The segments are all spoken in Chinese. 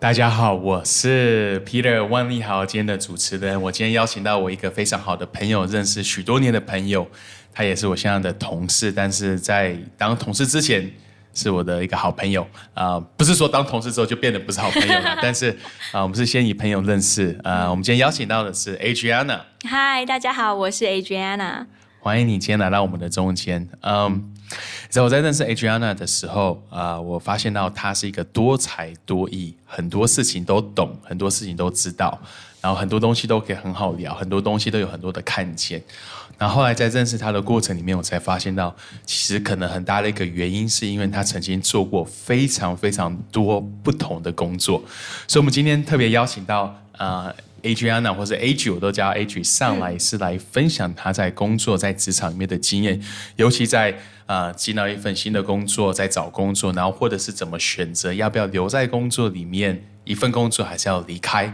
大家好，我是 Peter 万利豪，今天的主持人。我今天邀请到我一个非常好的朋友，认识许多年的朋友，他也是我现在的同事。但是在当同事之前，是我的一个好朋友啊、不是说当同事之后就变得不是好朋友了，但是啊、我们是先以朋友认识。呃，我们今天邀请到的是 Adriana，嗨，大家好，我是 Adriana。欢迎你今天来到我们的中间。嗯，在我在认识 Adriana 的时候，啊、我发现到她是一个多才多艺，很多事情都懂，很多事情都知道，然后很多东西都可以很好聊，很多东西都有很多的看见。然后后来在认识她的过程里面，我才发现到，其实可能很大的一个原因，是因为她曾经做过非常非常多不同的工作，所以我们今天特别邀请到呃 Adriana 或者 A G，我都叫 A G 上来是来分享他在工作在职场里面的经验，尤其在呃进到一份新的工作，在找工作，然后或者是怎么选择要不要留在工作里面，一份工作还是要离开。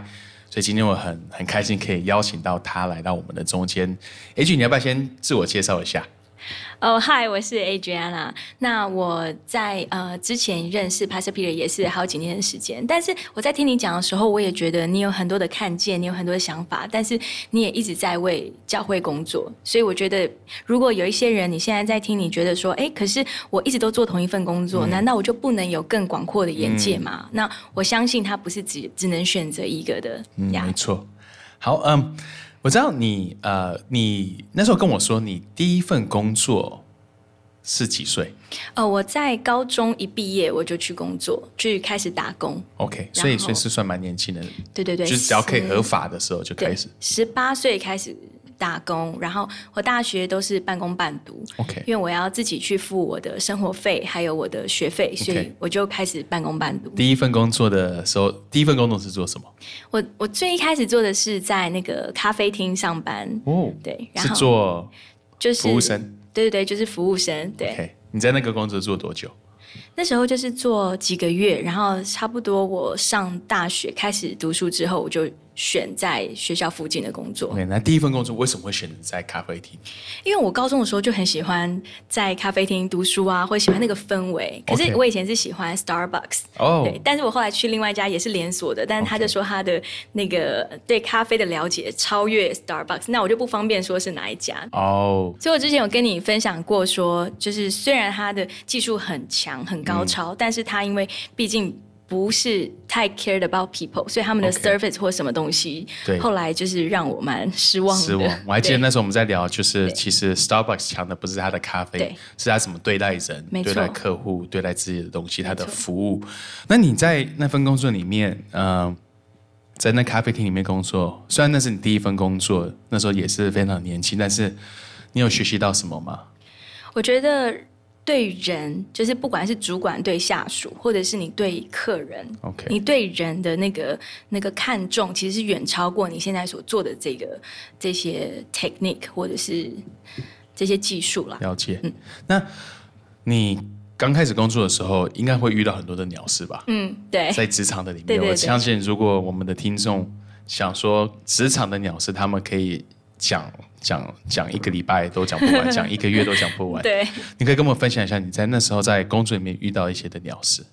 所以今天我很很开心可以邀请到他来到我们的中间。A G，你要不要先自我介绍一下？哦，嗨，我是 Adriana。那我在呃之前认识 Pastor Peter 也是好几年的时间，但是我在听你讲的时候，我也觉得你有很多的看见，你有很多的想法，但是你也一直在为教会工作。所以我觉得，如果有一些人你现在在听，你觉得说，哎，可是我一直都做同一份工作，难道我就不能有更广阔的眼界吗？那我相信他不是只只能选择一个的嗯，呀没。错。好，嗯，我知道你呃，你那时候跟我说，你第一份工作是几岁呃，我在高中一毕业我就去工作，去开始打工。？OK，所以然后所以是算蛮年轻的，对对对，就是只要可以合法的时候就开始。十八岁开始打工，然后我大学都是半工半读。OK，因为我要自己去付我的生活费，还有我的学费，所以我就开始半工半读。第一份工作的时候，第一份工作是做什么？我我最一开始做的是在那个咖啡厅上班，哦，对，然是后做就是服务生。对对对，就是服务生，对。你在那个工作做多久？那时候就是做几个月，然后差不多我上大学开始读书之后，我就选在学校附近的工作。那第一份工作为什么会选择在咖啡厅？因为我高中的时候就很喜欢在咖啡厅读书啊，或喜欢那个氛围。可是我以前是喜欢 Starbucks，、哦对，但是我后来去另外一家也是连锁的，但是他就说他的那个对咖啡的了解超越 Starbucks，那我就不方便说是哪一家。哦，所以我之前有跟你分享过说就是虽然他的技术很强、很高超，但是他因为毕竟不是太 cared about people，所以他们的 service 或什么东西对后来就是让我蛮失望的。失望。我还记得那时候我们在聊，就是其实 Starbucks 强的不是它的咖啡，是它怎么对待人、对待客户、对待自己的东西，它的服务。那你在那份工作里面，嗯、在那咖啡厅里面工作，虽然那是你第一份工作，那时候也是非常年轻，但是你有学习到什么吗？我觉得对人，就是不管是主管对下属，或者是你对客人 OK 你对人的那个那个看重，其实是远超过你现在所做的这个这些 technique 或者是这些技术啦。了解。嗯那你刚开始工作的时候，应该会遇到很多的鸟事吧？嗯，对，在职场的里面，对对对我相信如果我们的听众想说职场的鸟事，他们可以讲讲讲一个礼拜都讲不完，讲一个月都讲不完。对。你可以跟我们分享一下你在那时候在工作里面遇到一些的鸟事。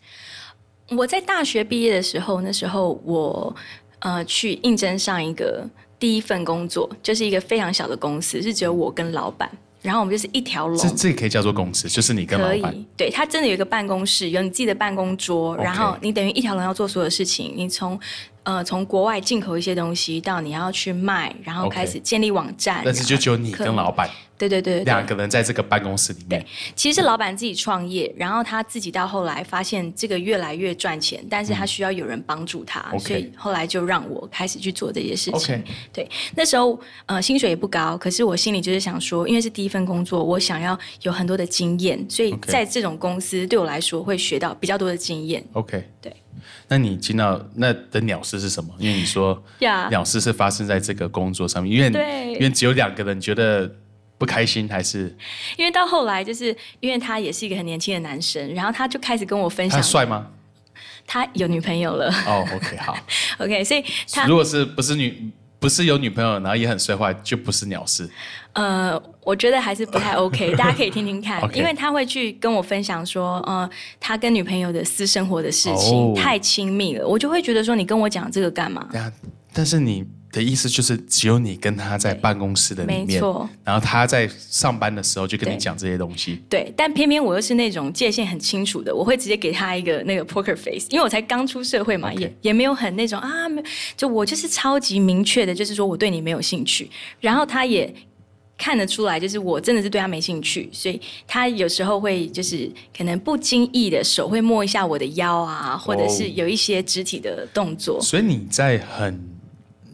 我在大学毕业的时候，那时候我呃去应征上一个第一份工作，就是一个非常小的公司，是只有我跟老板，然后我们就是一条龙。这这也可以叫做公司，就是你跟老可板。以，对他真的有一个办公室，有你自己的办公桌然后你等于一条龙要做所有事情。你从呃从国外进口一些东西，到你要去卖，然后开始建立网站。但是就只有你跟老板对对对对两，个人在这个办公室里面。其实是老板自己创业，然后他自己到后来发现这个越来越赚钱，但是他需要有人帮助他，嗯所以后来就让我开始去做这些事情。对，那时候呃薪水也不高，可是我心里就是想说，因为是第一份工作，我想要有很多的经验，所以在这种公司对我来说会学到比较多的经验。OK，对。那你进到那的鸟事是什么？因为你说呀鸟事是发生在这个工作上面，因为因为只有两个人觉得不不开心还是因为到后来，就是因为他也是一个很年轻的男生，然后他就开始跟我分享，他帅吗？他有女朋友了。哦，OK，好，OK，所以他如果是不是女不是有女朋友，然后也很帅的话，就不是鸟事。呃，我觉得还是不太 OK，大家可以听听看因为他会去跟我分享说，呃，他跟女朋友的私生活的事情、哦太亲密了，我就会觉得说，你跟我讲这个干嘛？对啊，但是你的意思就是只有你跟他在办公室的里面，没错，然后他在上班的时候就跟你讲这些东西。对，但偏偏我又是那种界限很清楚的，我会直接给他一个那个 poker face，因为我才刚出社会嘛也也没有很那种啊，没就我就是超级明确的，就是说我对你没有兴趣，然后他也。看得出来，就是我真的是对他没兴趣，所以他有时候会就是可能不经意的手会摸一下我的腰啊，或者是有一些肢体的动作。所以你在很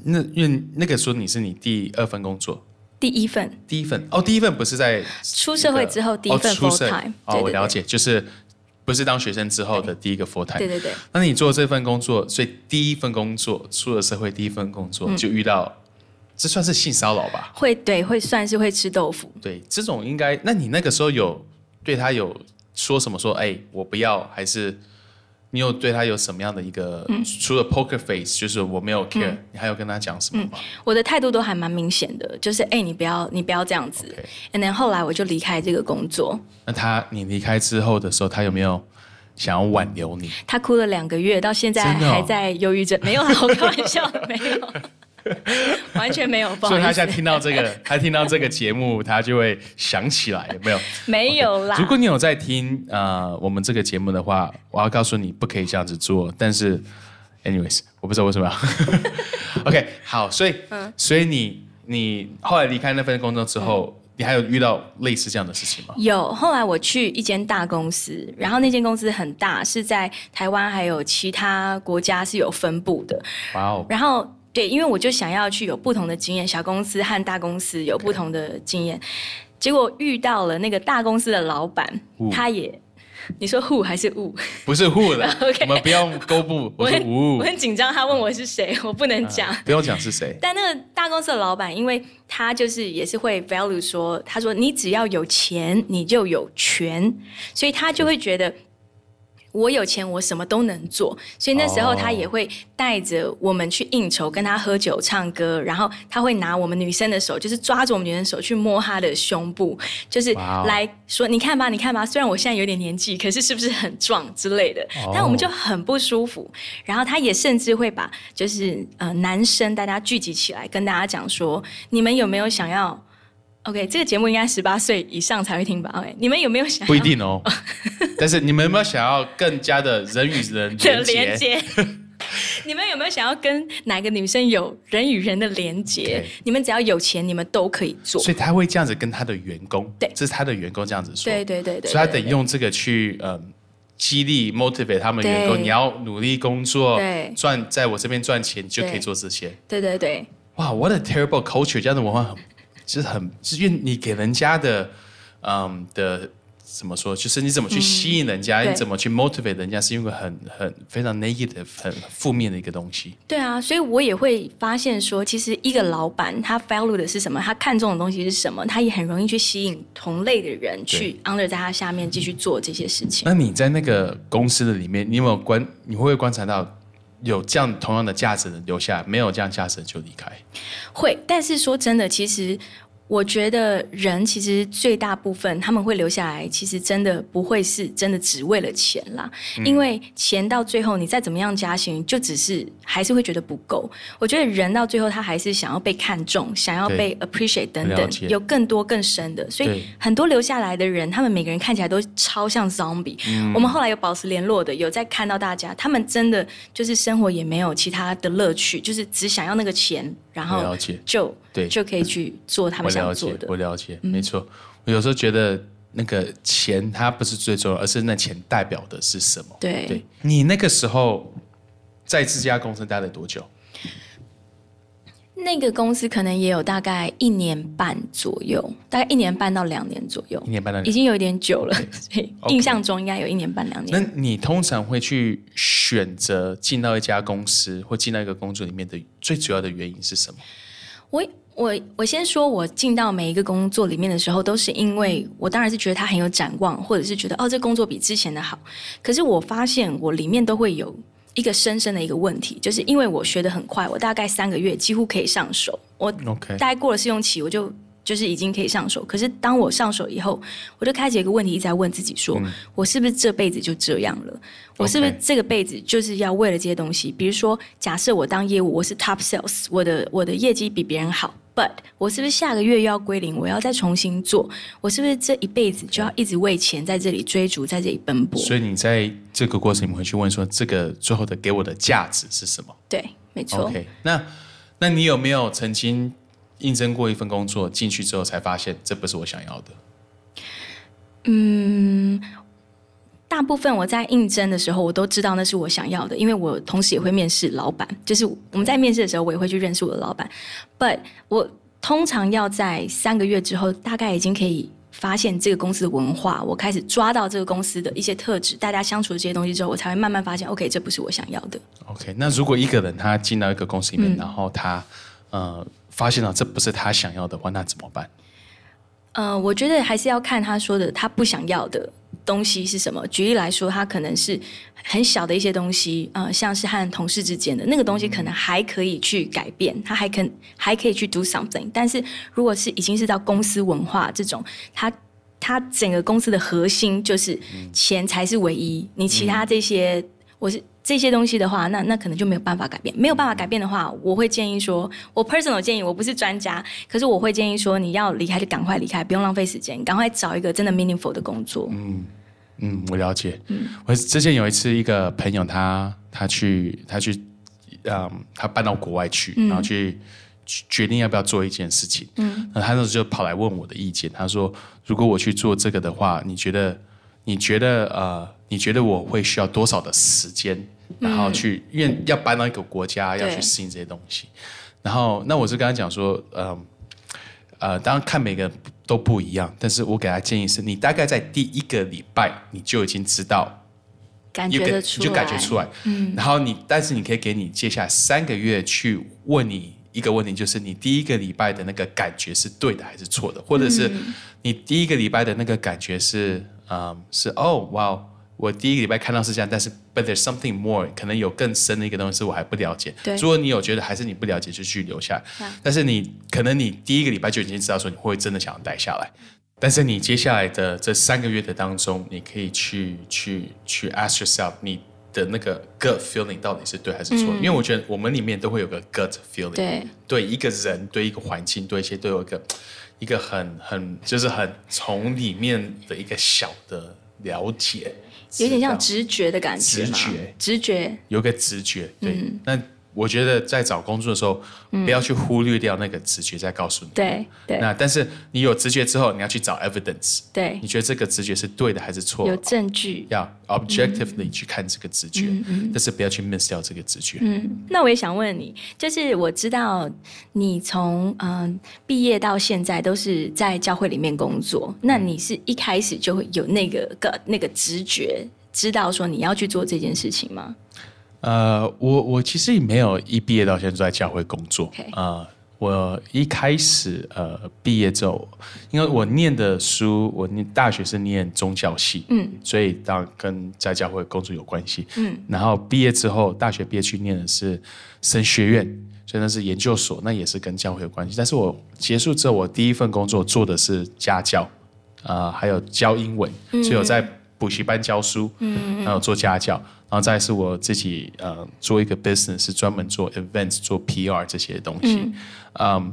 那因为那个时候你是你第二份工作，第一份。第一份。哦，第一份不是在出社会之后第一份 full 社 time，哦，我了解，就是不是当学生之后的第一个 full time。对对对，那你做这份工作，所以第一份工作出了社会，第一份工嗯。作就遇到，这算是性骚扰吧？会对会算是会吃豆腐。对，这种应该，那你那个时候有对他有说什么说，哎，我不要，还是你有对他有什么样的一个，嗯除了 poker face，就是我没有 care，、你还有跟他讲什么吗？我的态度都还蛮明显的，就是哎、你不要你不要这样子。And then 后来我就离开这个工作，那他你离开之后的时候，他有没有想要挽留你？他哭了两个月，到现在还在忧郁症。没有啦，我开玩笑的，没有，完全没有，不好意思所以他现在，听到这个，他听到这个节目，他就会想起来，有没有？没有啦。如果你有在听呃我们这个节目的话，我要告诉你不可以这样子做。但是，anyways，我不知道为什么要。OK，好，所以，嗯所以你你后来离开那份工作之后，你还有遇到类似这样的事情吗？有，后来我去一间大公司，然后那间公司很大，是在台湾还有其他国家是有分布的。哇哦，然后对，因为我就想要去有不同的经验，小公司和大公司有不同的经验。结果遇到了那个大公司的老板，他也，你说 who 还是 who？不是户的 OK 我们不要勾布，我是很无我，很紧张，他问我是谁，我不能讲。不用讲是谁。但那个大公司的老板，因为他就是也是会 value 说，他说你只要有钱，你就有权，所以他就会觉得。我有钱，我什么都能做，所以那时候哦他也会带着我们去应酬，跟他喝酒、唱歌，然后他会拿我们女生的手，就是抓着我们女生的手去摸她的胸部，就是来说你看吧，你看吧，虽然我现在有点年纪，可是是不是很壮之类的，哦。但我们就很不舒服。然后他也甚至会把就是呃男生大家聚集起来，跟大家讲说，你们有没有想要？OK，这个节目应该十八岁以上才会听吧？OK，你们有没有想要不一定哦，但是你们有没有想要更加的人与人的连接？你们有没有想要跟哪个女生有人与人的连接你们只要有钱，你们都可以做。所以他会这样子跟他的员工，对这是他的员工这样子说，对对对对，所以他对得用这个去嗯激励 motivate 他们员工，你要努力工作对，赚在我这边赚钱，就可以做这些。对对对哇，what a terrible culture！这样的文化很，就是很，是因为你给人家的，嗯的怎么说，就是你怎么去吸引人家，嗯你怎么去 motivate 人家，是因为很很非常 negative、很负面的一个东西。对啊！所以我也会发现说，其实一个老板他 value 的是什么，他看重的东西是什么，他也很容易去吸引同类的人去 under 在他下面继续做这些事情。那你在那个公司的里面，你有没有观，你会不会观察到有这样同样的价值的留下，没有这样价值就离开？会，但是说真的，其实我觉得人其实最大部分他们会留下来，其实真的不会是真的只为了钱啦，嗯因为钱到最后你再怎么样加薪，就只是还是会觉得不够。我觉得人到最后他还是想要被看重，想要被 appreciate 等等，有更多更深的。所以很多留下来的人，他们每个人看起来都超像 zombie。我嗯们后来有保持联络的，有在看到大家，他们真的就是生活也没有其他的乐趣，就是只想要那个钱，然后就对就可以去做他们想了做的，。我了解，没错。我有时候觉得那个钱它不是最重要，而是那钱代表的是什么。对对你那个时候在这家公司待了多久？那个公司可能也有大概一年半左右，大概一年半到两年左右一，年半到已经有一点久了，所以印象中应该有一年半两年那。你通常会去选择进到一家公司或进到一个工作里面的最主要的原因是什么？我我我先说，我进到每一个工作里面的时候，都是因为我当然是觉得它很有展望，或者是觉得哦，这工作比之前的好。可是我发现我里面都会有一个深深的一个问题，就是因为我学的很快，我大概三个月几乎可以上手，我大概过了试用期，我就就是已经可以上手。可是当我上手以后，我就开始有一个问题一直在问自己说，我是不是这辈子就这样了？我是不是这个辈子就是要为了这些东西？比如说，假设我当业务，我是 top sales，我的我的业绩比别人好，but 我是不是下个月又要归零？我要再重新做？我是不是这一辈子就要一直为钱在这里追逐，在这里奔波？所以你在这个过程里面会去问说，这个最后的给我的价值是什么对，没错。？OK，那那你有没有曾经应征过一份工作，进去之后才发现这不是我想要的？大部分我在应征的时候，我都知道那是我想要的，因为我同时也会面试老板。就是我们在面试的时候，我也会去认识我的老板。But 我通常要在三个月之后，大概已经可以发现这个公司的文化，我开始抓到这个公司的一些特质，大家相处的这些东西之后，我才会慢慢发现，OK，这不是我想要的。OK，那如果一个人他进到一个公司里面，然后他呃发现了这不是他想要的话，那怎么办？呃，我觉得还是要看他说的他不想要的东西是什么。举例来说，它可能是很小的一些东西，呃，像是和同事之间的那个东西，可能还可以去改变，他还可还可以去 do something。但是如果是已经是到公司文化这种，他他整个公司的核心就是钱才是唯一，你其他这些，我是。这些东西的话，那那可能就没有办法改变。没有办法改变的话，我会建议说，我 personal 建议，我不是专家，可是我会建议说，你要离开就赶快离开，不用浪费时间，赶快找一个真的 meaningful 的工作。嗯，我了解。我之前有一次，一个朋友他他去他去，嗯，他搬到国外去，然后去去决定要不要做一件事情。嗯，那他那时候就跑来问我的意见。他说，如果我去做这个的话，你觉得你觉得呃，你觉得我会需要多少的时间，然后去因为要搬到一个国家，要去对适应这些东西。然后，那我是跟他讲说，嗯、呃，当然看每个人都不一样，但是我给他建议是，你大概在第一个礼拜你就已经知道，感觉得出来，你就感觉出来，嗯，然后你，但是你可以给你接下来三个月去问你一个问题，就是你第一个礼拜的那个感觉是对的还是错的，或者是嗯。你第一个礼拜的那个感觉是，嗯，是哦，哇，我第一个礼拜看到是这样，但是 but there's something more，可能有更深的一个东西是我还不了解。对如果你有觉得还是你不了解，就去留下来。啊但是你可能你第一个礼拜就已经知道说你会真的想要待下来。但是你接下来的这三个月的当中，你可以去去去 ask yourself，你的那个 gut feeling 到底是对还是错？因为我觉得我们里面都会有个 gut feeling，对对一个人、对一个环境、对一些都有一个一个很很就是很从里面的一个小的了解，有点像直觉的感觉直觉。直觉，有个直觉。对，嗯。那我觉得在找工作的时候，不要去忽略掉那个直觉在告诉你。对对那但是你有直觉之后，你要去找 evidence。对你，觉得这个直觉是对的还是错有的？证据。要 objectively 去看这个直觉，嗯但是不要去 miss 掉这个直觉。嗯那我也想问你，就是我知道你从嗯毕业到现在都是在教会里面工作，那你是一开始就会有那个个那个直觉，知道说你要去做这件事情吗？呃，我我其实也没有一毕业到现在都在教会工作。呃，我一开始呃毕业之后，因为我念的书，我念大学是念宗教系，嗯，所以当然跟在教会工作有关系，嗯。然后毕业之后，大学毕业去念的是神学院，所以那是研究所，那也是跟教会有关系。但是我结束之后，我第一份工作做的是家教，呃，还有教英文，所以我在补习班教书，嗯，然后做家教，然后再是我自己呃做一个 business，是专门做 events、做 PR 这些东西，嗯。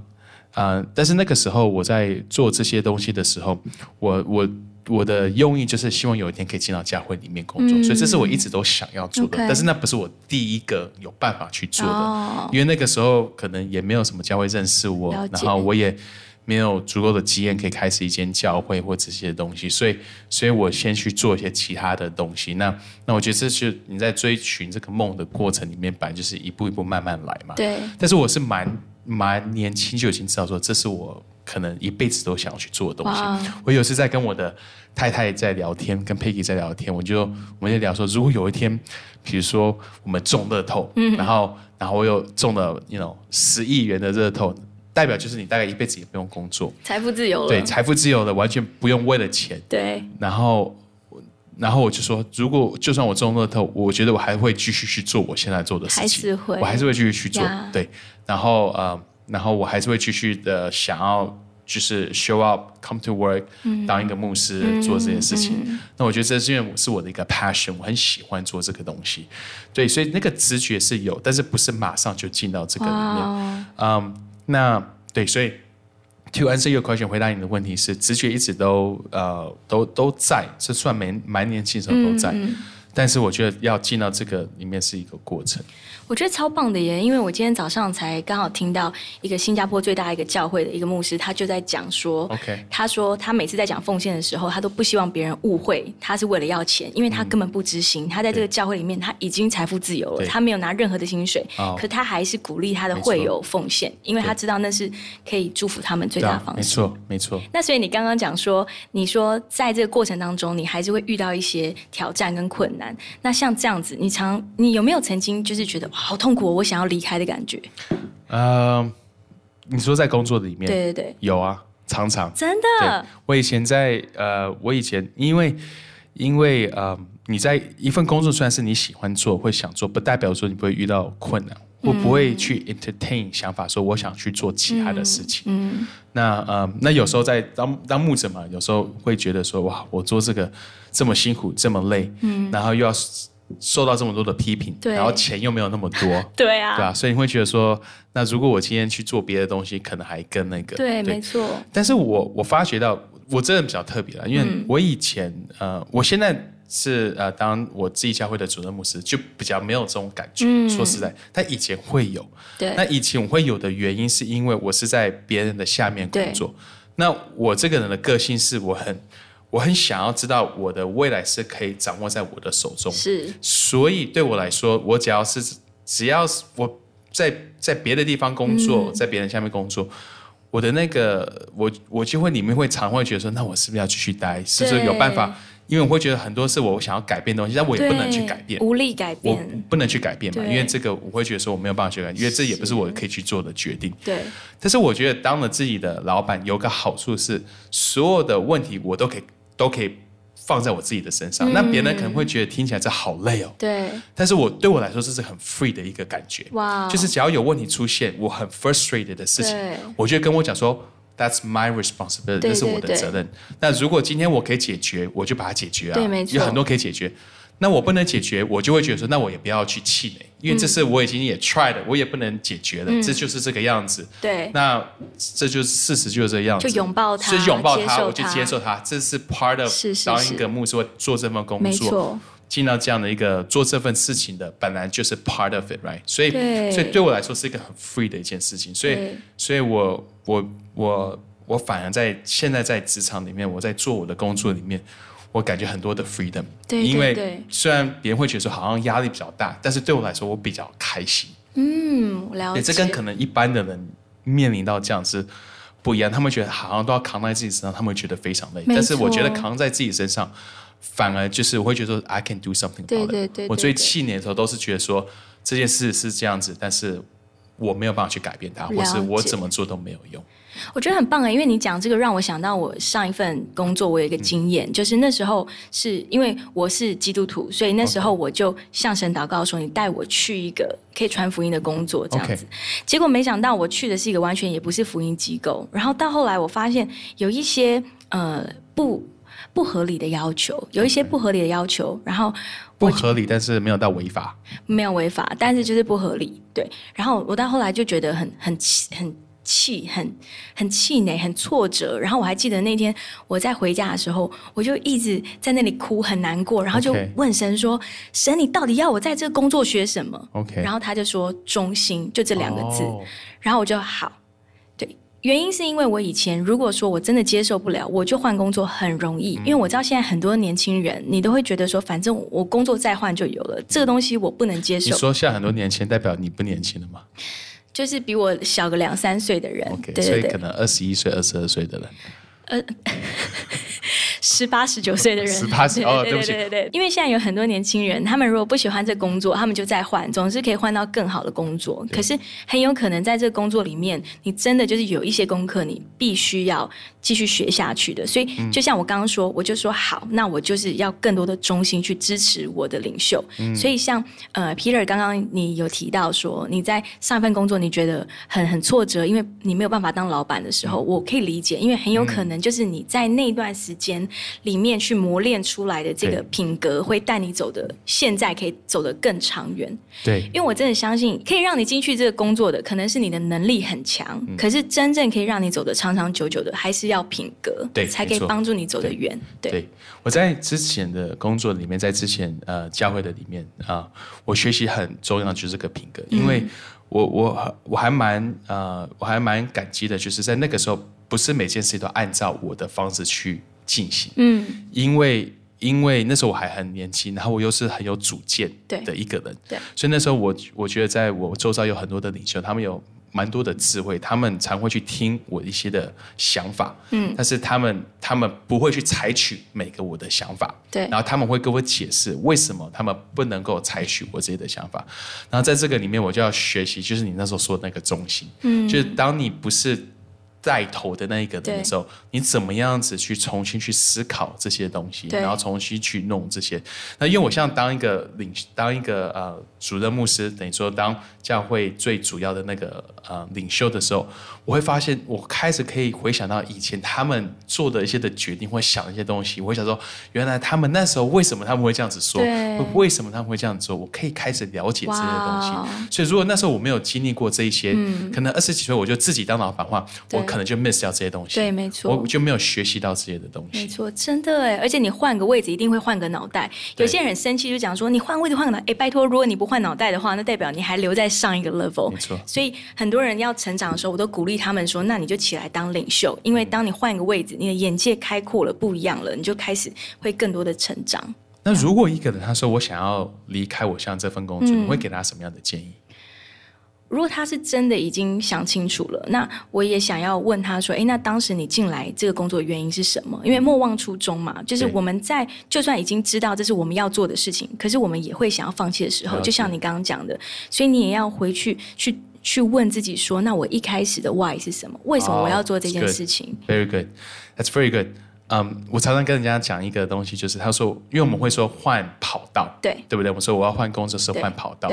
呃，但是那个时候我在做这些东西的时候，我我。我的用意就是希望有一天可以进到教会里面工作，所以这是我一直都想要做的但是那不是我第一个有办法去做的哦。因为那个时候可能也没有什么教会认识我然后我也没有足够的经验可以开始一间教会或这些东西，所以，所以我先去做一些其他的东西。那那我觉得这是你在追寻这个梦的过程里面，本来就是一步一步慢慢来嘛。对，但是我是蛮蛮年轻就已经知道说，这是我可能一辈子都想要去做的东西。我有次在跟我的太太在聊天，跟 Peggy 在聊天，我就我们就聊说，如果有一天，比如说我们中乐透，然后然后我又中了，you know 十亿元的乐透。代表就是你大概一辈子也不用工作，财富自由了。对，财富自由了，完全不用为了钱。对，然后，然后我就说，如果就算我中乐透，我觉得我还会继续去做我现在做的事情，还是会我还是会继续去做。对，然后呃，然后我还是会继续的想要就是 show up, come to work，、当一个牧师、做这件事情。那我觉得这是因为我是我的一个 passion，我很喜欢做这个东西。对，所以那个直觉是有，但是不是马上就进到这个里面。哦，嗯，那对，所以 to answer your question，回答你的问题是，直觉一直都呃都都在，是算蛮蛮年轻时候都在，但是我觉得要进到这个里面是一个过程。我觉得超棒的耶！因为我今天早上才刚好听到一个新加坡最大一个教会的一个牧师，他就在讲说 OK 他说他每次在讲奉献的时候，他都不希望别人误会他是为了要钱，因为他根本不知心。他在这个教会里面，他已经财富自由了，他没有拿任何的薪水，哦可他还是鼓励他的会友奉献，因为他知道那是可以祝福他们最大的方式。没错，没错。那所以你刚刚讲说，你说在这个过程当中，你还是会遇到一些挑战跟困难。那像这样子，你常你有没有曾经就是觉得好痛苦、哦，我想要离开的感觉？呃，你说在工作里面，对对对，有啊，常常。真的，，我以前在呃，我以前因为因为呃，你在一份工作虽然是你喜欢做，会想做，不代表说你不会遇到困难，我不会去 entertain 想法，说我想去做其他的事情。嗯，那呃，那有时候在当当牧者嘛，有时候会觉得说，哇，我做这个这么辛苦，这么累，嗯，然后又要受到这么多的批评，对。然后钱又没有那么多，对啊，对啊，所以你会觉得说，那如果我今天去做别的东西，可能还更那个，对，没错，但是我我发觉到，我真的比较特别了，因为嗯我以前、呃，我现在是呃，当我自己教会的主任牧师，就比较没有这种感觉。嗯。说实在，但以前会有。对。那以前我会有的原因，是因为我是在别人的下面工作。那我这个人的个性是我很我很想要知道我的未来是可以掌握在我的手中。是，所以对我来说，我只要是只要是我在在别的地方工作，在别人下面工作，我的那个我我就会里面会常会觉得说，那我是不是要继续待？是不是有办法？因为我会觉得很多是我想要改变的东西，但我也不能去改变。无力改变我，不能去改变嘛，因为这个我会觉得说我没有办法去改变，因为这也不是我可以去做的决定。对，但是我觉得当了自己的老板，有个好处是，所有的问题我都可以都可以放在我自己的身上。那别人可能会觉得听起来这好累哦，对，但是我对我来说这是很 free 的一个感觉。哇，就是只要有问题出现，我很 frustrated 的事情对，我就跟我讲说，That's my responsibility，对这是我的责任。那如果今天我可以解决，我就把它解决啊。对没错有很多可以解决。那我不能解决，我就会觉得说，那我也不要去气馁，因为这是我已经也 try 了，我也不能解决了，这就是这个样子。对，那这就是事实，就是这个样子。就拥抱它所以拥抱它，接受我就接受它，这是 part of 当是一个牧师会做这份工作。进到这样的一个做这份事情的，本来就是 part of it，right？所以，所以对我来说是一个很 free 的一件事情。所以，所以我我我我反而在现在在职场里面，我在做我的工作里面，我感觉很多的 freedom。对因为虽然别人会觉得说好像压力比较大，但是对我来说我比较开心。嗯，了对，解，这跟可能一般的人面临到这样是不一样，他们觉得好像都要扛在自己身上，他们会觉得非常累。但是我觉得扛在自己身上，反而就是我会觉得说 I can do something about it。对对对我最气馁的时候都是觉得说这件事是这样子，但是我没有办法去改变它，或是我怎么做都没有用。我觉得很棒诶，因为你讲这个让我想到我上一份工作，我有一个经验，就是那时候是因为我是基督徒，所以那时候我就向神祷告说：“你带我去一个可以传福音的工作。”这样子结果没想到我去的是一个完全也不是福音机构，然后到后来我发现有一些呃不不合理的要求，有一些不合理的要求，然后不合理，但是没有到违法。没有违法，但是就是不合理。对，然后我到后来就觉得很很气，很气，很很气馁，很挫折。然后我还记得那天我在回家的时候，我就一直在那里哭，很难过，然后就问神说：“神，你到底要我在这个工作学什么 OK，然后他就说：“忠心，就这两个字。哦然后我就好，对，原因是因为我以前如果说我真的接受不了，我就换工作很容易，因为我知道现在很多年轻人，你都会觉得说，反正我工作再换就有了，这个东西我不能接受。你受，说现在很多年轻人，代表你不年轻了吗？就是比我小个两三岁的人？OK，对对对。所以可，能二十一岁、二十二岁的人，十八十九岁的人，十八十哦，对不起，对对，因为现在有很多年轻人，他们如果不喜欢这工作，他们就再换，总是可以换到更好的工作。可是很有可能在这个工作里面，你真的就是有一些功课，你必须要继续学下去的。所以就像我刚刚说，我就说好，那我就是要更多的中心去支持我的领袖。所以像呃，Peter 刚刚你有提到说你在上一份工作你觉得很很挫折，因为你没有办法当老板的时候，我可以理解，因为很有可能就是你在那段时间里面去磨练出来的这个品格，会带你走的现在可以走得更长远。对，因为我真的相信，可以让你进去这个工作的，可能是你的能力很强，可是真正可以让你走得长长久久的，还是要品格，对，才可以帮助你走得远。对，我在之前的工作里面，在之前呃教会的里面啊，我学习很重要的就是这个品格，因为我我我还蛮呃我还蛮感激的，就是在那个时候，不是每件事情都按照我的方式去进行，嗯，因为。因为那时候我还很年轻，然后我又是很有主见的一个人，对，所以那时候我我觉得在我周遭有很多的领袖，他们有蛮多的智慧，他们常会去听我一些的想法，嗯，但是他们他们不会去采取每个我的想法，对，然后他们会跟我解释为什么他们不能够采取我自己的想法，然后在这个里面我就要学习，就是你那时候说的那个中心，嗯，就是当你不是。带头的那一个人的时候，你怎么样子去重新去思考这些东西，然后重新去弄这些？那因为我像当一个领，当一个呃主任牧师，等于说当教会最主要的那个呃领袖的时候，我会发现我开始可以回想到以前他们做的一些的决定，或想一些东西。我会想说，原来他们那时候为什么他们会这样子说？为什么他们会这样做？我可以开始了解这些东西。所以如果那时候我没有经历过这一些，可能二十几岁我就自己当老板的话，我可。可能就 miss 掉这些东西，对，没错，我就没有学习到这些的东西。没错，真的哎，而且你换个位置一定会换个脑袋。有些人生气就讲说，你换位置换个脑，哎，拜托，如果你不换脑袋的话，那代表你还留在上一个 level。没错，所以很多人要成长的时候，我都鼓励他们说，那你就起来当领袖，因为当你换一个位置，你的眼界开阔了，不一样了，你就开始会更多的成长。那如果一个人他说我想要离开我像这份工作，你会给他什么样的建议？如果他是真的已经想清楚了，那我也想要问他说：“哎，那当时你进来这个工作原因是什么？因为莫忘初衷嘛，就是我们在就算已经知道这是我们要做的事情，可是我们也会想要放弃的时候，就像你刚刚讲的，所以你也要回去去去问自己说：那我一开始的 why 是什么？为什么我要做这件事情？Very good, that's very good. 嗯，我常常跟人家讲一个东西，就是他说，因为我们会说换跑道，对对不对？我说我要换工作是换跑道。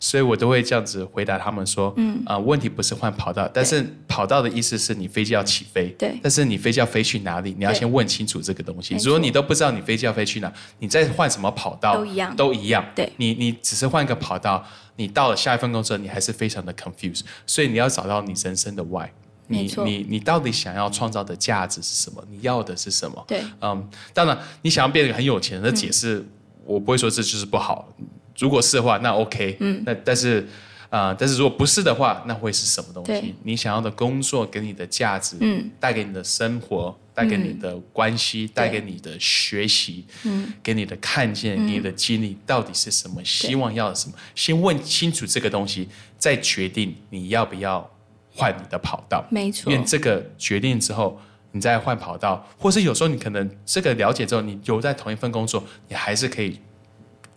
所以我都会这样子回答他们说，嗯啊，问题不是换跑道，但是跑道的意思是你飞机要起飞，对，但是你飞机要飞去哪里，你要先问清楚这个东西。如果你都不知道你飞机要飞去哪，你再换什么跑道都一样，都一样。对，你你只是换一个跑道，你到了下一份工作，你还是非常的 confused。所以你要找到你人生的 why，你你你到底想要创造的价值是什么？你要的是什么？对，嗯，当然你想要变得很有钱，的解释我不会说这就是不好。如果是的话，那 OK，嗯，那但是。啊，但是如果不是的话，那会是什么东西？你想要的工作给你的价值，嗯，带给你的生活，带给你的关系，带给你的学习，嗯，给你的看见，你的经历到底是什么？希望要什么？先问清楚这个东西，再决定你要不要换你的跑道。没错，因为这个决定之后，你再换跑道，或是有时候你可能这个了解之后，你留在同一份工作，你还是可以。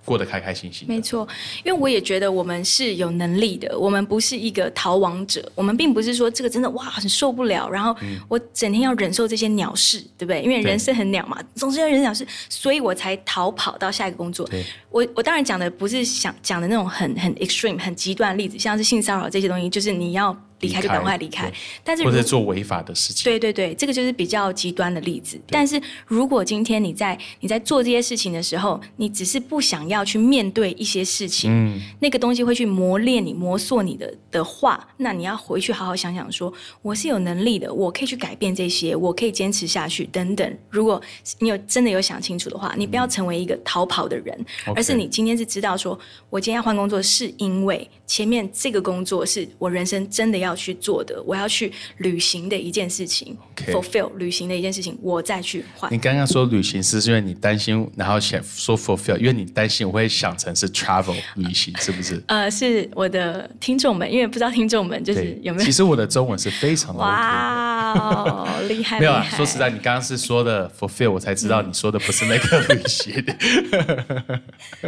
过得开开心心，没错，因为我也觉得我们是有能力的，我们不是一个逃亡者，我们并不是说这个真的哇很受不了，然后我整天要忍受这些鸟事，对不对？因为人生很鸟嘛，总是要忍鸟事，所以我才逃跑到下一个工作。我我当然讲的不是想讲的那种很很 extreme 很极端的例子，像是性骚扰这些东西，就是你要。离开就赶快离开，但是或者做违法的事情。对对对，这个就是比较极端的例子。但是如果今天你在你在做这些事情的时候，你只是不想要去面对一些事情，嗯，那个东西会去磨练你、磨塑你的的话，那你要回去好好想想，说我是有能力的，我可以去改变这些，我可以坚持下去等等。如果你有真的有想清楚的话，你不要成为一个逃跑的人，而是你今天是知道说，我今天要换工作是因为前面这个工作是我人生真的要。要去做的，我要去旅行的一件事情 OK，fulfill 旅行的一件事情，我再去换你。刚刚说旅行是因为你担心，然后想说 fulfill，因为你担心我会想成是 travel 旅行，是不是？呃，是我的听众们，因为不知道听众们就是有没有其实我的中文是非常的 OK 的。哇哦，厉害！没有说实在，你刚刚是说的 fulfill，我才知道你说的不是那个旅行。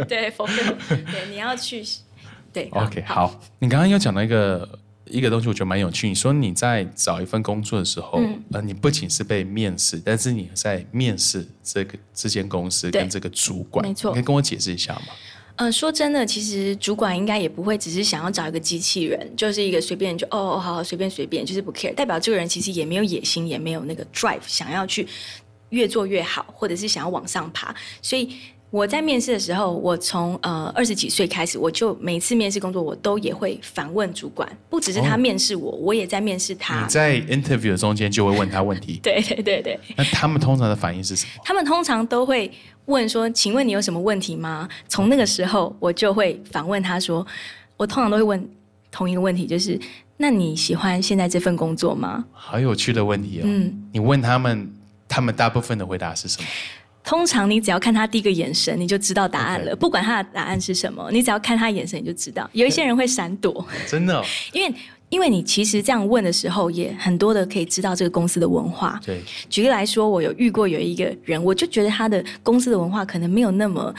对 fulfill，对，你要去，对 OK，好，你刚刚又讲到一个一个东西，我觉得蛮有趣。你说你在找一份工作的时候，嗯呃，你不仅是被面试，但是你在面试这个这间公司跟这个主管，没错你可以跟我解释一下吗？呃，说真的，其实主管应该也不会只是想要找一个机器人，就是一个随便就哦，好好随便随便，就是不 care，代表这个人其实也没有野心，也没有那个 drive，想要去越做越好，或者是想要往上爬。所以我在面试的时候，我从呃二十几岁开始，我就每次面试工作，我都也会反问主管，不只是他哦面试我，我也在面试他你。在 interview 的中间就会问他问题，对对对对，那他们通常的反应是什么？他们通常都会问说：“请问你有什么问题吗？”从那个时候，我就会反问他说：“我通常都会问同一个问题，就是那你喜欢现在这份工作吗好有趣的问题哦。嗯你问他们，他们大部分的回答是什么？？”通常你只要看他第一个眼神，你就知道答案了。不管他的答案是什么，你只要看他眼神，你就知道。有一些人会闪躲，真的、哦？因为因为你其实这样问的时候，也很多的可以知道这个公司的文化。对，举例来说，我有遇过有一个人，我就觉得他的公司的文化可能没有那么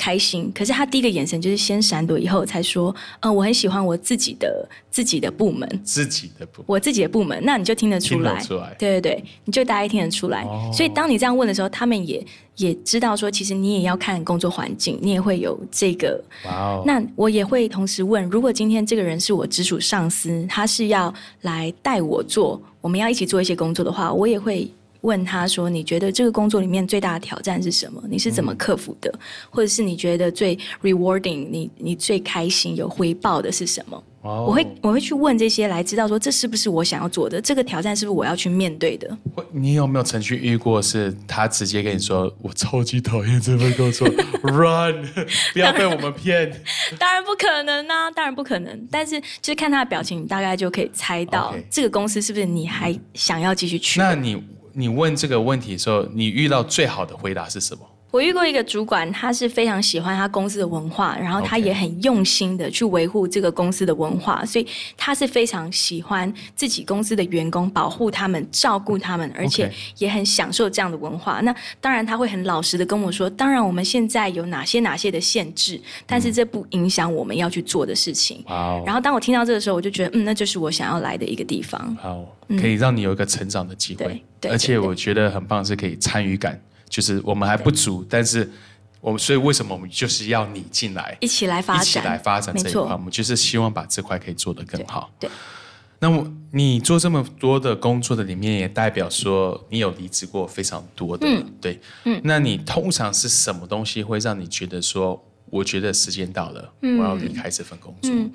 开心，可是他第一个眼神就是先闪躲，以后才说，嗯、我很喜欢我自己的自己的部门，自己的部我自己的部门，那你就听得出来，出来。对对对，你就大概听得出来。哦。所以当你这样问的时候，他们也也知道说，其实你也要看工作环境，你也会有这个哇哦，那我也会同时问，如果今天这个人是我直属上司，他是要来带我做，我们要一起做一些工作的话，我也会问他说：“你觉得这个工作里面最大的挑战是什么？你是怎么克服的？或者是你觉得最 rewarding，你你最开心有回报的是什么？”哦我会我会去问这些来知道说这是不是我想要做的，这个挑战是不是我要去面对的？你有没有曾经遇过是他直接跟你说我超级讨厌这份工作，run，不要被我们骗。当然不可能啊，当然不可能。但是就是看他的表情，你大概就可以猜到这个公司是不是你还想要继续去。那你你问这个问题的时候，你遇到最好的回答是什么？我遇过一个主管，他是非常喜欢他公司的文化，然后他也很用心的去维护这个公司的文化，所以他是非常喜欢自己公司的员工，保护他们，照顾他们，而且也很享受这样的文化。那当然他会很老实的跟我说，当然我们现在有哪些哪些的限制，但是这不影响我们要去做的事情。然后当我听到这个时候，我就觉得，嗯，那就是我想要来的一个地方。哇哦，可以让你有一个成长的机会。对，对而且我觉得很棒，是可以参与感，就是我们还不足，但是我们所以为什么我们就是要你进来，一起来发展，一起来发展这一块，我，们就是希望把这块可以做得更好。对，那么你做这么多的工作的里面，也代表说你有离职过非常多的，对，嗯，那你通常是什么东西会让你觉得说，我觉得时间到了，我要离开这份工作？嗯、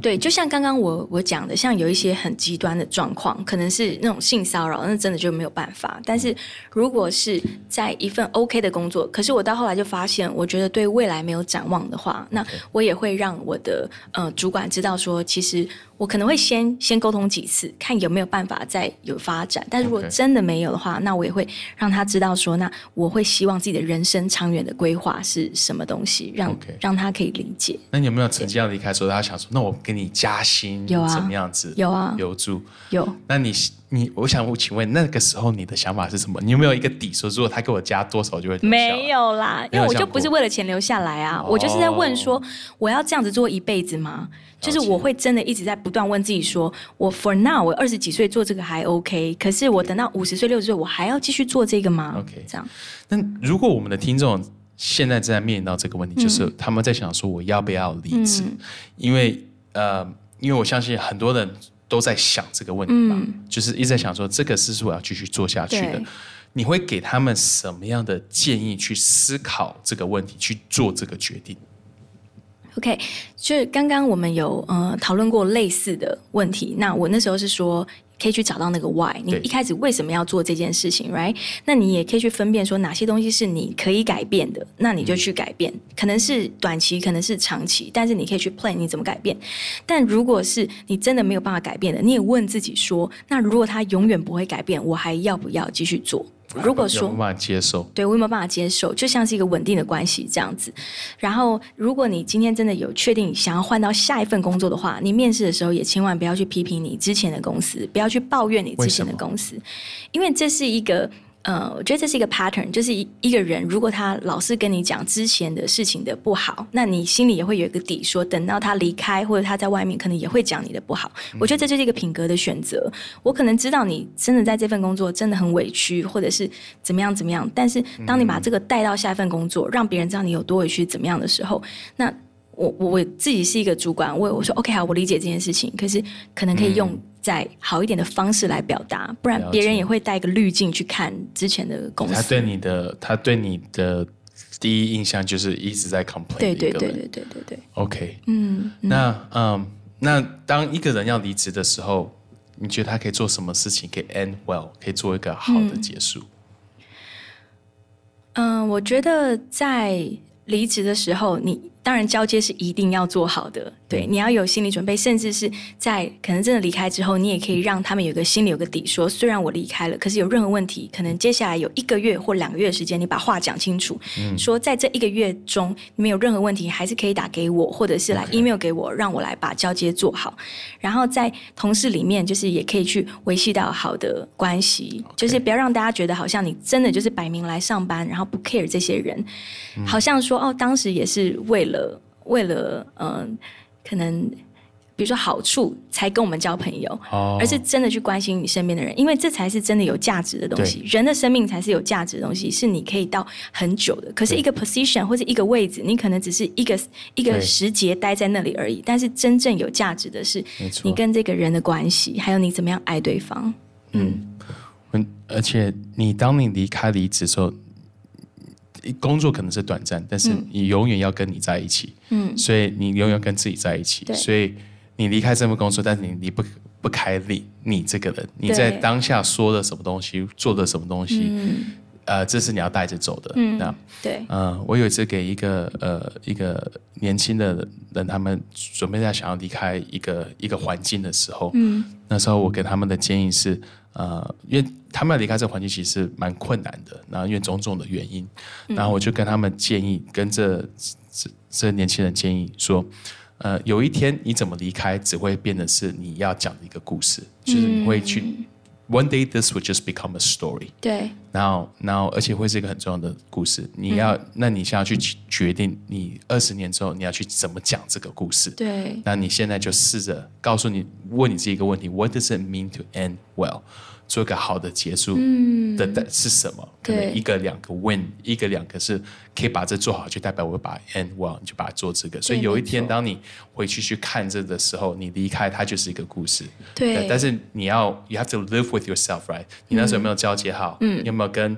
对，就像刚刚我我讲的，像有一些很极端的状况，可能是那种性骚扰，那真的就没有办法。但是如果是在一份 OK 的工作，可是我到后来就发现，我觉得对未来没有展望的话，那我也会让我的呃主管知道说，其实我可能会先先沟通几次，看有没有办法再有发展。但如果真的没有的话，那我也会让他知道说，那我会希望自己的人生长远的规划是什么东西，让让他可以理解。那你有没有曾经要离开的时候，他想说，那我给你加薪，有啊怎么样子？有啊留住。有。那你你，我想请问，那个时候你的想法是什么？你有没有一个底，说如果他给我加多少，就会没。有啦，因为我就不是为了钱留下来啊，哦我就是在问说，我要这样子做一辈子吗？就是我会真的一直在不断问自己说，我 for now 我二十几岁做这个还 OK，可是我等到五十岁六十岁，我还要继续做这个吗 OK 这样那如果我们的听众现在正在面临到这个问题，就是他们在想说，我要不要离职？因为呃，因为我相信很多人都在想这个问题嘛，就是一直在想说，这个是不是我要继续做下去的？你会给他们什么样的建议去思考这个问题，去做这个决定？OK，就是刚刚我们有呃讨论过类似的问题。那我那时候是说，可以去找到那个 why，你一开始为什么要做这件事情，right？那你也可以去分辨说哪些东西是你可以改变的，那你就去改变，可能是短期，可能是长期，但是你可以去 plan 你怎么改变。但如果是你真的没有办法改变的，你也问自己说，那如果它永远不会改变，我还要不要继续做？如果说有没有办法接受，对我有没有办法接受，就像是一个稳定的关系这样子。然后，如果你今天真的有确定想要换到下一份工作的话，你面试的时候也千万不要去批评你之前的公司，不要去抱怨你之前的公司，因为这是一个。呃，我觉得这是一个 pattern，就是一一个人如果他老是跟你讲之前的事情的不好，那你心里也会有一个底，说等到他离开或者他在外面，可能也会讲你的不好。我觉得这就是一个品格的选择。我可能知道你真的在这份工作真的很委屈，或者是怎么样怎么样，但是当你把这个带到下一份工作，让别人知道你有多委屈怎么样的时候，那我我我自己是一个主管，我我说 OK 好，我理解这件事情，可是可能可以用在好一点的方式来表达，不然别人也会带一个滤镜去看之前的公司。他对你的他对你的第一印象就是一直在 complain 对对对对对对对，OK，嗯，那嗯，那当一个人要离职的时候，你觉得他可以做什么事情可以 end well，可以做一个好的结束？嗯、我觉得在离职的时候，你当然交接是一定要做好的，对，你要有心理准备，甚至是在可能真的离开之后，你也可以让他们有个心里有个底说，虽然我离开了，可是有任何问题，可能接下来有一个月或两个月的时间，你把话讲清楚，说在这一个月中你们有任何问题，还是可以打给我，或者是来 email 给我，让我来把交接做好。然后在同事里面，就是也可以去维系到好的关系就是不要让大家觉得好像你真的就是摆明来上班，然后不 care 这些人，好像说哦，当时也是为了为了嗯、呃可能。比如说好处才跟我们交朋友，哦而是真的去关心你身边的人，因为这才是真的有价值的东西。人的生命才是有价值的东西，是你可以到很久的。可是一个 position 或者一个位置，你可能只是一个一个时节待在那里而已。但是真正有价值的是你跟这个人的关系，还有你怎么样爱对方。嗯，嗯，而且你当你离开离职的时候，工作可能是短暂，但是你永远要跟你在一起，嗯，所以你永远跟自己在一起，对。所以你离开这份工作，但是你离不不开你你这个人，你在当下说的什么东西，做的什么东西，呃，这是你要带着走的，嗯那。对，嗯，我有一次给一个呃一个年轻的人，他们准备在想要离开一个一个环境的时候，嗯，那时候我给他们的建议是，呃，因为他们要离开这个环境其实蛮困难的，然后因为种种的原因，然后我就跟他们建议，跟这这这年轻人建议说，呃，有一天你怎么离开，只会变得是你要讲的一个故事，就是你会去、one day this would just become a story。对，然后，然后，而且会是一个很重要的故事。你要，嗯那你现在要去决定，你二十年之后你要去怎么讲这个故事。对，那你现在就试着告诉你，问你自己一个问题：What does it mean to end well？做一个好的结束的的是什么？可能一个两个 win，一个两个是可以把这做好，就代表我把 end well，你就把它做这个。所以有一天，当你回去去看这的时候，你离开它就是一个故事。对但是你要，you have to live with yourself，right？你那时候有没有交接好？嗯，你有没有跟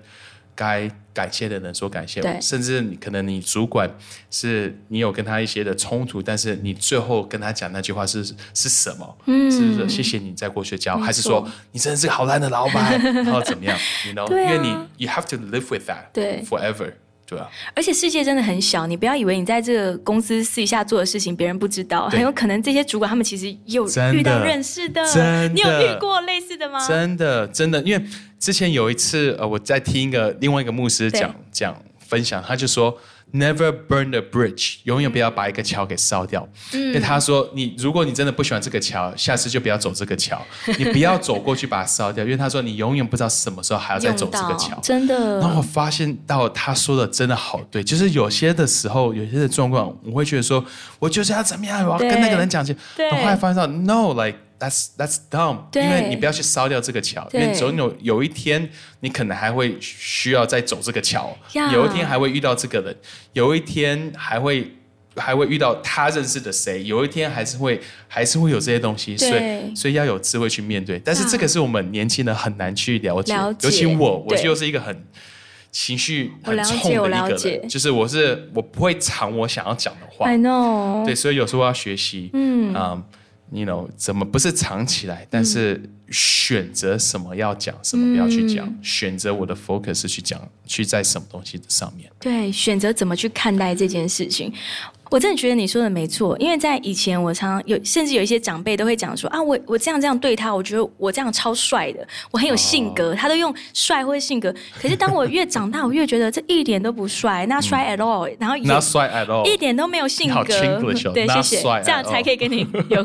该感谢的人说感谢？甚至你可能你主管是你有跟他一些的冲突，但是你最后跟他讲那句话是是什么？嗯，是说谢谢你在过去教，还是说你真的是个好烂的老板，然后怎么样？You know，、啊。因为你 you have to live with that，对，forever，对啊？而且世界真的很小，你不要以为你在这个公司私底下做的事情别人不知道，很有可能这些主管他们其实有遇到认识的，真的。你有遇过类似的吗？真的，真的，因为之前有一次，呃，我在听一个另外一个牧师讲讲分享，他就说，Never burn the bridge，永远不要把一个桥给烧掉。嗯因为他说，你如果你真的不喜欢这个桥，下次就不要走这个桥，你不要走过去把它烧掉，因为他说你永远不知道什么时候还要再走这个桥。真的然后我，发现到他说的真的好对，就是有些的时候，有些的状况，我会觉得说，我就是要怎么样，我要跟那个人讲清。对然后后来发现到，no，like that's that's dumb，因为你不要去烧掉这个桥，因为总有有一天你可能还会需要再走这个桥呀。有一天还会遇到这个人，有一天还会。还会遇到他认识的谁，有一天还是会还是会有这些东西，所以所以要有智慧去面对。但是这个是我们年轻人很难去了解，了解。尤其我，我对就是一个很情绪很冲的一个人，就是我是我不会藏我想要讲的话，I know，对，所以有时候要学习，嗯，you know，怎么不是藏起来，但是选择什么要讲，什么不要去讲，选择我的 focus 去讲，去在什么东西的上面。对，选择怎么去看待这件事情。我真的觉得你说的没错，因为在以前，我常常有，甚至有一些长辈都会讲说啊，我我这样这样对他，我觉得我这样超帅的，我很有性格，他都用帅或者性格。可是当我越长大，我越觉得这一点都不帅，那帅 at all，然后那帅 at all，一点都没有性格。对，谢谢，这样才可以跟你有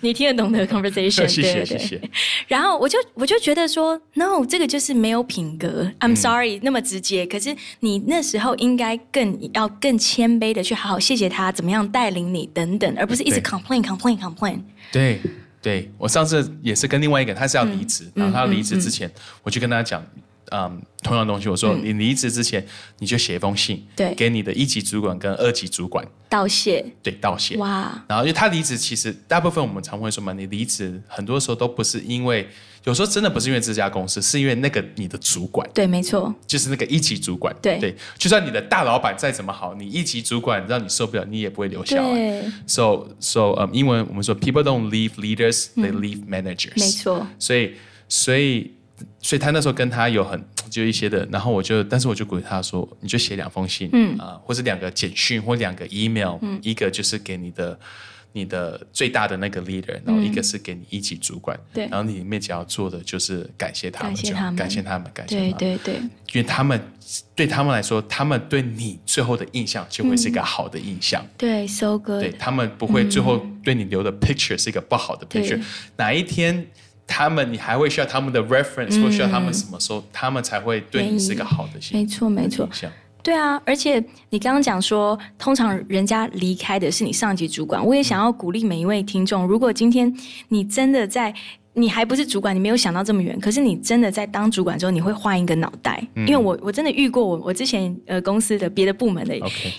你听得懂的 conversation。谢谢谢谢。然后我就我就觉得说，no，这个就是没有品格。I'm sorry，那么直接。可是你那时候应该更要更谦卑的去好好谢谢。他怎么样带领你等等，而不是一直 complain complain complain。对对，我上次也是跟另外一个，他是要离职，然后他离职之前，我就跟他讲，嗯，同样东西，我说你离职之前，你就写一封信，对，给你的一级主管跟二级主管。道谢，对，道谢。哇，然后因为他离职，其实大部分我们常会说嘛，你离职很多时候都不是因为。有时候真的不是因为这家公司，是因为那个你的主管。对，没错，就是那个一级主管。对对，就算你的大老板再怎么好，你一级主管让你受不了，你也不会留下来。So so，嗯，英文我们说，people don't leave leaders, they leave managers。没错。所以所以所以他那时候跟他有很就一些的，然后我就，但是我就鼓励他说，你就写两封信，嗯啊，或者两个简讯或两个 email，嗯，一个就是给你的。你的最大的那个 leader，然后一个是给你一级主管，对，然后你里面只要做的就是感谢他们，感谢他们，感谢他们，感谢他们，对对对，因为他们对他们来说，他们对你最后的印象就会是一个好的印象，对，so good，对他们不会最后对你留的 picture 是一个不好的 picture，哪一天他们你还会需要他们的 reference 或需要他们什么时候，他们才会对你是一个好的没错没错。对啊，而且你刚刚讲说，通常人家离开的是你上级主管。我也想要鼓励每一位听众，如果今天你真的在。你还不是主管，你没有想到这么远。可是你真的在当主管之后，你会换一个脑袋。因为我我真的遇过我我之前呃公司的别的部门的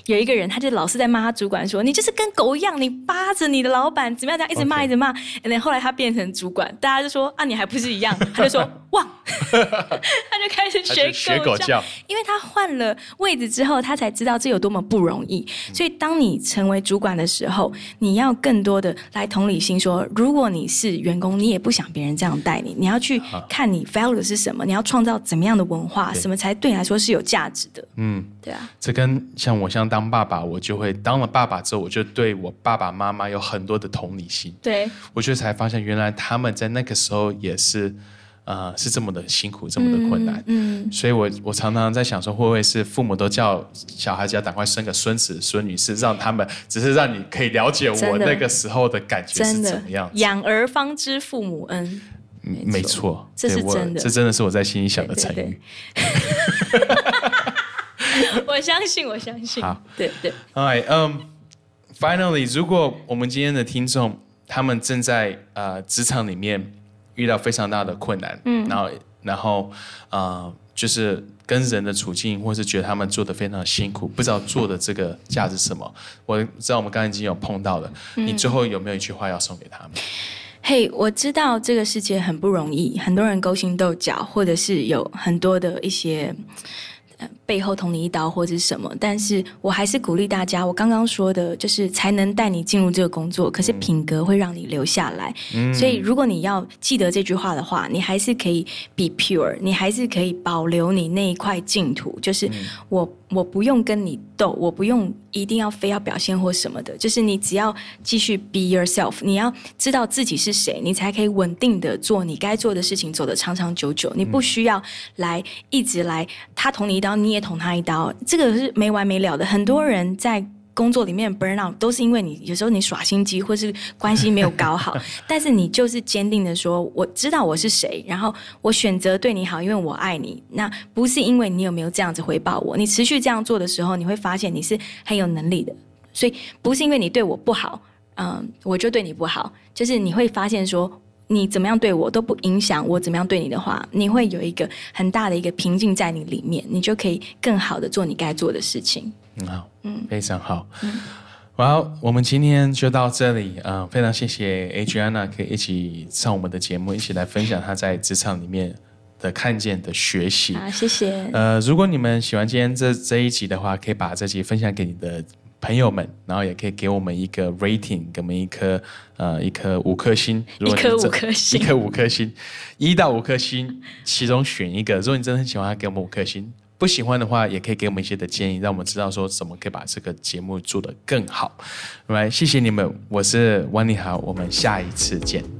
有一个人，他就老是在骂他主管说：“你就是跟狗一样，你扒着你的老板，怎么样？”这样一直骂一直骂。然后后来他变成主管，大家就说：“啊，你还不是一样？” 他就说：“哇！” 他就开始学狗叫，因为他换了位置之后，他才知道这有多么不容易。所以当你成为主管的时候，你要更多的来同理心，说如果你是员工，你也不想。别人这样带你，你要去看你 value 是什么，你要创造怎么样的文化，什么才对你来说是有价值的？嗯，对啊。这跟像我像当爸爸，我就会当了爸爸之后，我就对我爸爸妈妈有很多的同理心。对，我就才发现原来他们在那个时候也是。啊，是这么的辛苦，这么的困难，嗯，所以我我常常在想说，会不会是父母都叫小孩子要赶快生个孙子孙女，是让他们只是让你可以了解我那个时候的感觉是怎么样？养儿方知父母恩，没错，这是真的，这真的是我在心里想的成语。我相信，我相信，好，对对。Alright，嗯，Finally，如果我们今天的听众他们正在呃职场里面。遇到非常大的困难，嗯，然后，然后，呃，就是跟人的处境，或是觉得他们做的非常辛苦，不知道做的这个价值什么。我知道我们刚才已经有碰到了，你最后有没有一句话要送给他们？嘿，我知道这个世界很不容易，很多人勾心斗角，或者是有很多的一些。背后捅你一刀或者是什么，但是我还是鼓励大家。我刚刚说的就是才能带你进入这个工作，可是品格会让你留下来。所以如果你要记得这句话的话，你还是可以 be pure，你还是可以保留你那一块净土。就是我我不用跟你斗，我不用一定要非要表现或什么的。就是你只要继续 be yourself，你要知道自己是谁，你才可以稳定的做你该做的事情，走得长长久久。你不需要来一直来他捅你一刀，你也。捅他一刀，这个是没完没了的。很多人在工作里面 burn out，都是因为你有时候你耍心机，或是关系没有搞好。但是你就是坚定的说，我知道我是谁，然后我选择对你好，因为我爱你。那不是因为你有没有这样子回报我。你持续这样做的时候，你会发现你是很有能力的。所以不是因为你对我不好，嗯，我就对你不好。就是你会发现说。你怎么样对我都不影响我怎么样对你的话，你会有一个很大的一个平静在你里面，你就可以更好的做你该做的事情。很好，嗯，非常好。嗯好，我们今天就到这里啊，非常谢谢 Adriana 可以一起上我们的节目，一起来分享她在职场里面的看见的学习。啊，谢谢。呃，如果你们喜欢今天这这一集的话，可以把这集分享给你的。朋友们，然后也可以给我们一个 rating，给我们一颗呃一颗五颗星，一颗五颗星，一颗五颗星，一到五颗星，其中选一个。如果你真的很喜欢，给我们五颗星；不喜欢的话，也可以给我们一些的建议，让我们知道说怎么可以把这个节目做得更好。来，谢谢你们，我是万利豪，我们下一次见。